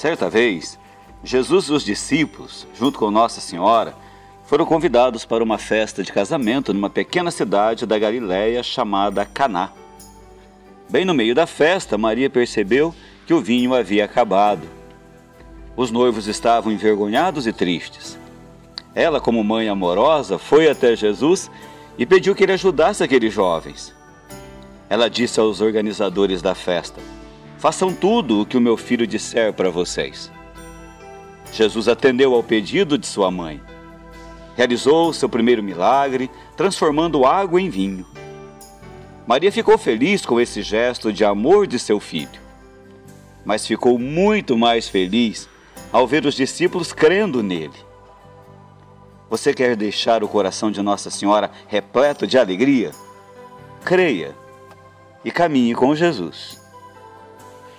Certa vez, Jesus e os discípulos, junto com Nossa Senhora, foram convidados para uma festa de casamento numa pequena cidade da Galiléia chamada Caná. Bem no meio da festa, Maria percebeu que o vinho havia acabado. Os noivos estavam envergonhados e tristes. Ela, como mãe amorosa, foi até Jesus e pediu que ele ajudasse aqueles jovens. Ela disse aos organizadores da festa: Façam tudo o que o meu filho disser para vocês. Jesus atendeu ao pedido de sua mãe. Realizou seu primeiro milagre, transformando água em vinho. Maria ficou feliz com esse gesto de amor de seu filho, mas ficou muito mais feliz ao ver os discípulos crendo nele. Você quer deixar o coração de Nossa Senhora repleto de alegria? Creia e caminhe com Jesus.